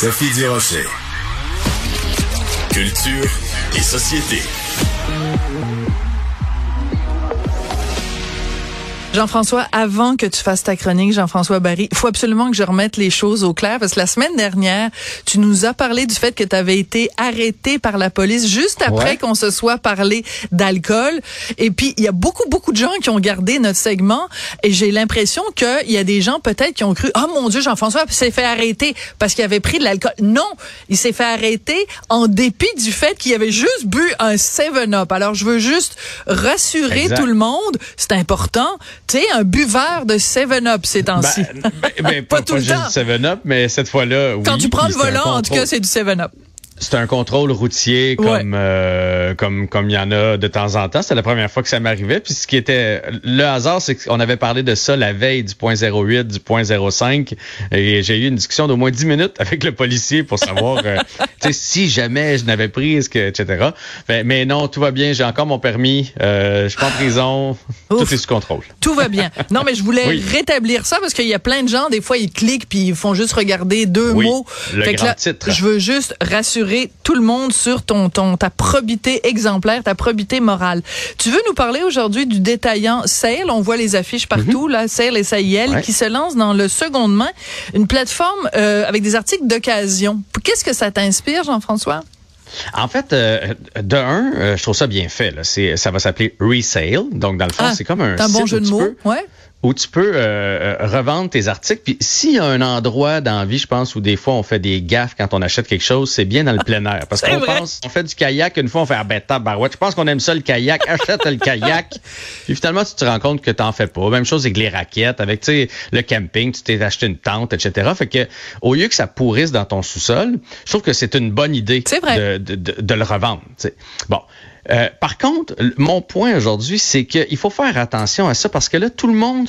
Sophie Durocher. Culture et société. Jean-François, avant que tu fasses ta chronique, Jean-François Barry, il faut absolument que je remette les choses au clair parce que la semaine dernière, tu nous as parlé du fait que tu avais été arrêté par la police juste après qu'on se soit parlé d'alcool. Et puis, il y a beaucoup, beaucoup de gens qui ont gardé notre segment et j'ai l'impression qu'il y a des gens peut-être qui ont cru, oh mon Dieu, Jean-François s'est fait arrêter parce qu'il avait pris de l'alcool. Non, il s'est fait arrêter en dépit du fait qu'il avait juste bu un 7-Up. Alors, je veux juste rassurer tout le monde, c'est important tu sais, un buveur de 7-Up ces temps-ci. Ben, ben, ben pas, tout le temps. 7-Up, mais cette fois-là, oui. Quand tu prends le volant, en tout cas, c'est du 7-Up. C'est un contrôle routier comme euh, comme comme il y en a de temps en temps. C'était la première fois que ça m'arrivait. Puis ce qui était le hasard, c'est qu'on avait parlé de ça la veille du point 08, du point 05, et j'ai eu une discussion d'au moins 10 minutes avec le policier pour savoir euh, si jamais je n'avais pris, que, etc. mais non, tout va bien. J'ai encore mon permis. Euh, je suis pas en prison. tout est sous contrôle. Tout va bien. Non, mais je voulais rétablir ça parce qu'il y a plein de gens, des fois, ils cliquent puis ils font juste regarder deux mots. Le grand titre. Je veux juste rassurer tout le monde sur ton, ton ta probité exemplaire, ta probité morale. Tu veux nous parler aujourd'hui du détaillant Sale, on voit les affiches partout mhm. là, Sale et Sale qui se lance dans le seconde main, une plateforme euh, avec des articles d'occasion. Qu'est-ce que ça t'inspire Jean-François? En fait, euh, de un, euh, je trouve ça bien fait. Là. Ça va s'appeler resale. Donc, dans le fond, ah, c'est comme un, un bon jeu de mots. Ouais où tu peux euh, euh, revendre tes articles. Puis s'il y a un endroit dans la vie, je pense, où des fois on fait des gaffes quand on achète quelque chose, c'est bien dans le plein air. Parce qu'on pense, on fait du kayak, une fois on fait ah ben barouette. Je pense qu'on aime ça le kayak, achète le kayak. Puis finalement, tu te rends compte que t'en fais pas. Même chose avec les raquettes, avec tu sais le camping, tu t'es acheté une tente, etc. Fait que au lieu que ça pourrisse dans ton sous-sol, je trouve que c'est une bonne idée de, de, de, le revendre. Bon. Euh, par contre, mon point aujourd'hui, c'est qu'il faut faire attention à ça parce que là, tout le monde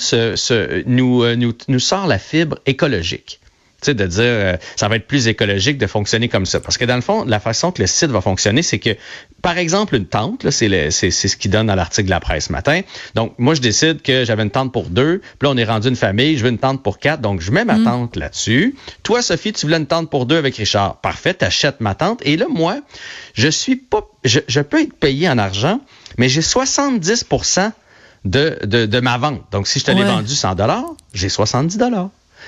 nous, euh, nous, nous sort la fibre écologique sais, de dire euh, ça va être plus écologique de fonctionner comme ça. Parce que dans le fond, la façon que le site va fonctionner, c'est que, par exemple, une tente, c'est ce qui donne dans l'article de la presse ce matin. Donc, moi, je décide que j'avais une tente pour deux, puis là, on est rendu une famille, je veux une tente pour quatre, donc je mets ma mm. tente là-dessus. Toi, Sophie, tu voulais une tente pour deux avec Richard. Parfait, t'achètes ma tente. Et là, moi, je suis pas, je, peux être payé en argent, mais j'ai 70 de, de, de, ma vente. Donc, si je te l'ai vendu 100 j'ai 70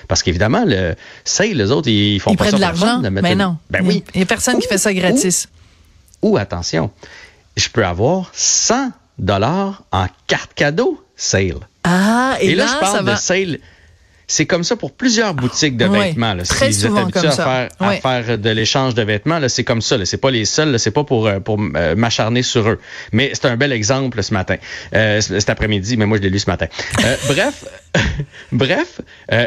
parce qu'évidemment, le sale, les autres, ils font pas ça de l'argent. Mais non. Ben oui. Il n'y a personne qui fait ça gratis. Ou, attention, je peux avoir 100 dollars en carte cadeau sale. Ah, et, là, je parle de sale c'est comme ça pour plusieurs boutiques de vêtements. Là. Très si vous êtes habitué à faire, à faire, de l'échange de vêtements, c'est comme ça. C'est pas les seuls. C'est pas pour, euh, pour euh, m'acharner sur eux. Mais c'est un bel exemple ce matin, euh, cet après-midi. Mais moi, je l'ai lu ce matin. bref, bref,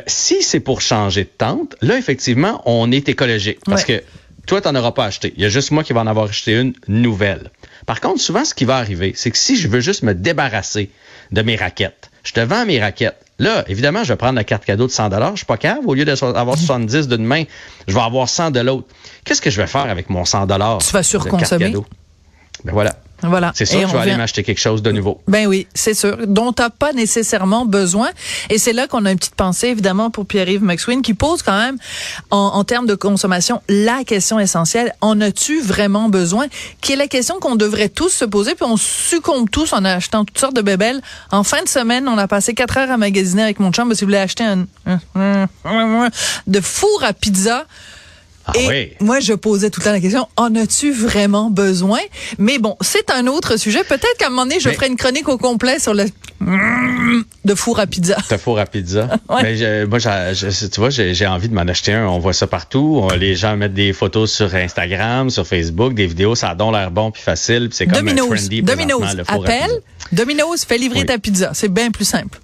si c'est pour changer de tente, là, effectivement, on est écologique. Parce que toi, tu n'en auras pas acheté. Il y a juste moi qui vais en avoir acheté une nouvelle. Par contre, souvent, ce qui va arriver, c'est que si je veux juste me débarrasser de mes raquettes, je te vends mes raquettes. Là, évidemment, je vais prendre la carte cadeau de 100 Je suis pas cave. Au lieu d'avoir 70 d'une main, je vais avoir 100 de l'autre. Qu'est-ce que je vais faire avec mon 100 Tu vas surconsommer? Ben voilà. Voilà. C'est sûr que je vais aller m'acheter quelque chose de nouveau. Ben oui, c'est sûr. Dont tu n'as pas nécessairement besoin. Et c'est là qu'on a une petite pensée, évidemment, pour Pierre-Yves McSween, qui pose quand même, en, en, termes de consommation, la question essentielle. En as-tu vraiment besoin? Qui est la question qu'on devrait tous se poser, puis on succombe tous en achetant toutes sortes de bébelles. En fin de semaine, on a passé quatre heures à magasiner avec mon chum, si vous voulez acheter un, de four à pizza. Ah et moi, je posais tout le temps la question, en as-tu vraiment besoin? Mais bon, c'est un autre sujet. Peut-être qu'à un moment donné, je ferai une chronique au complet sur le de four à pizza. De four à pizza? Mais moi, tu vois, j'ai envie de m'en acheter un. On voit ça partout. les gens mettent des photos sur Instagram, sur Facebook, des vidéos. Ça a donc l'air bon puis facile. c'est comme Domino's. trendy Domino's. Appelle. Domino's fait livrer ta pizza. C'est bien plus simple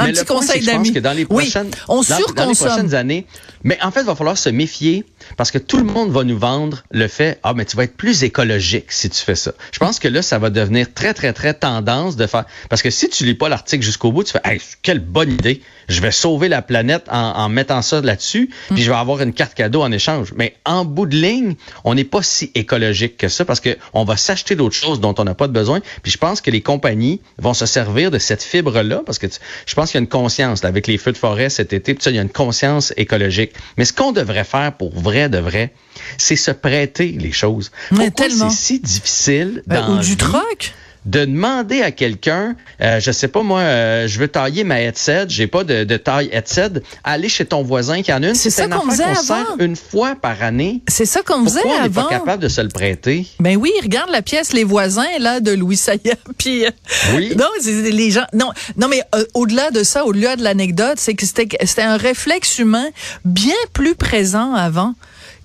un mais petit conseil d'amis. Je pense que dans les prochaines, on dans, dans, les prochaines années, mais en fait, il va falloir se méfier parce que tout le monde va nous vendre le fait, ah, mais tu vas être plus écologique si tu fais ça. Je pense que là, ça va devenir très, très, très tendance de faire, parce que si tu lis pas l'article jusqu'au bout, tu fais, hey, quelle bonne idée. Je vais sauver la planète en, en mettant ça là-dessus, puis je vais avoir une carte cadeau en échange. Mais en bout de ligne, on n'est pas si écologique que ça parce que on va s'acheter d'autres choses dont on n'a pas de besoin. Puis je pense que les compagnies vont se servir de cette fibre-là parce que je pense pense qu'il y a une conscience, là, avec les feux de forêt cet été, ça, il y a une conscience écologique. Mais ce qu'on devrait faire pour vrai de vrai, c'est se prêter les choses. Mais Pourquoi c'est si difficile Ben, dans ou du vie? troc? De demander à quelqu'un, euh, je sais pas moi, euh, je veux tailler ma headset, j'ai pas de, de taille headset, aller chez ton voisin qui en a une. C'est ça qu'on faisait sert avant. une fois par année. C'est ça qu'on faisait on n'est avant. pas capable de se le prêter? Ben oui, regarde la pièce Les voisins là de Louis Saya. Puis euh, Oui. non, les gens. Non, non, mais euh, au-delà de ça, au-delà de l'anecdote, c'est que c'était un réflexe humain bien plus présent avant.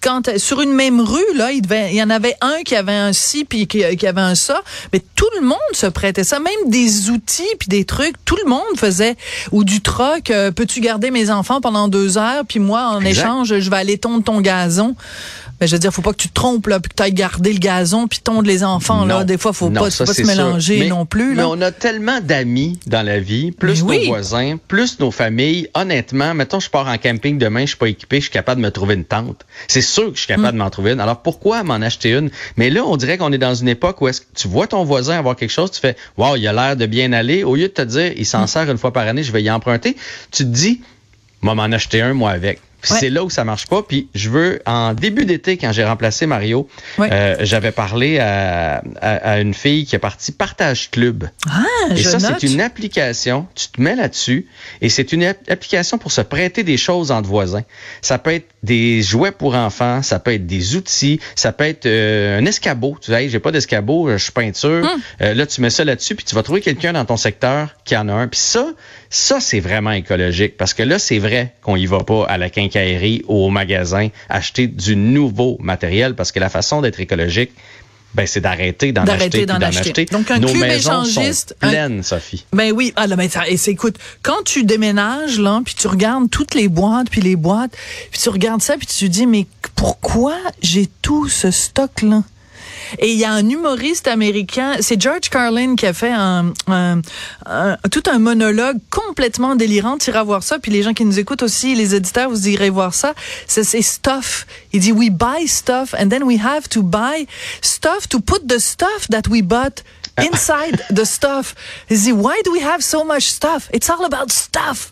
Quand euh, sur une même rue là, il, devait, il y en avait un qui avait un ci puis qui, qui avait un ça, mais tout le monde se prêtait ça, même des outils puis des trucs, tout le monde faisait ou du troc. euh, Peux-tu garder mes enfants pendant deux heures puis moi en Exact. échange je vais aller tondre ton gazon. Ben, je veux dire, faut pas que tu te trompes là, puis que tu ailles garder le gazon puis tondre les enfants là. Des fois, faut Non, pas, ça, faut pas se mélanger Mais- non plus Mais on a tellement d'amis dans la vie, plus Mais oui. nos voisins, plus nos familles. Honnêtement, mettons, je pars en camping demain, je suis pas équipé, je suis capable de me trouver une tente. C'est sûr que je suis capable Mm. de m'en trouver une. Alors pourquoi m'en acheter une? Mais là, on dirait qu'on est dans une époque où est-ce que tu vois ton voisin avoir quelque chose, tu fais, wow, il a l'air de bien aller. Au lieu de te dire, il Mm. s'en sert une fois par année, je vais y emprunter, tu te dis, moi, m'en acheter un, moi, avec. Ouais. C'est là où ça marche pas. Puis je veux, en début d'été, quand j'ai remplacé Mario, Ouais. euh, j'avais parlé à, à- à une fille qui est partie Partage Club. Ah, Et je ça, c'est une application. Tu te mets là-dessus et c'est une app- application pour se prêter des choses entre voisins. Ça peut être des jouets pour enfants, ça peut être des outils, ça peut être euh, un escabeau. Tu dis, hey, j'ai pas d'escabeau, je suis peinture. Hum. Euh, là, tu mets ça là-dessus puis tu vas trouver quelqu'un dans ton secteur qui en a un. Puis ça, ça, c'est vraiment écologique parce que là, c'est vrai qu'on y va pas à la quincaillerie ou au magasin acheter du nouveau matériel parce que la façon d'être écologique, ben, c'est d'arrêter d'en acheter, d'en d'en acheter. acheter. Donc, un Nos club maisons sont échangiste, un- pleines, Sophie. Ben oui, ah là, mais ça, et c'est- écoute, quand tu déménages là, puis tu regardes toutes les boîtes, puis les boîtes, puis tu regardes ça, puis tu te dis mais pourquoi j'ai tout ce stock là Et il y a un humoriste américain, c'est George Carlin qui a fait un, un- un- tout un monologue complètement délirant. Tu iras voir ça, puis les gens qui nous écoutent aussi, les éditeurs, vous irez voir ça. C'est c'est stuff. Il dit we buy stuff and then we have to buy stuff to put the stuff that we bought inside the stuff. Il dit why do we have so much stuff? It's all about stuff.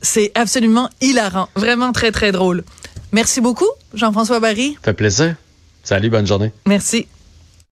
C'est absolument hilarant, vraiment très très drôle. Merci beaucoup, Jean-François Barry. Ça fait plaisir. Salut, bonne journée. Merci.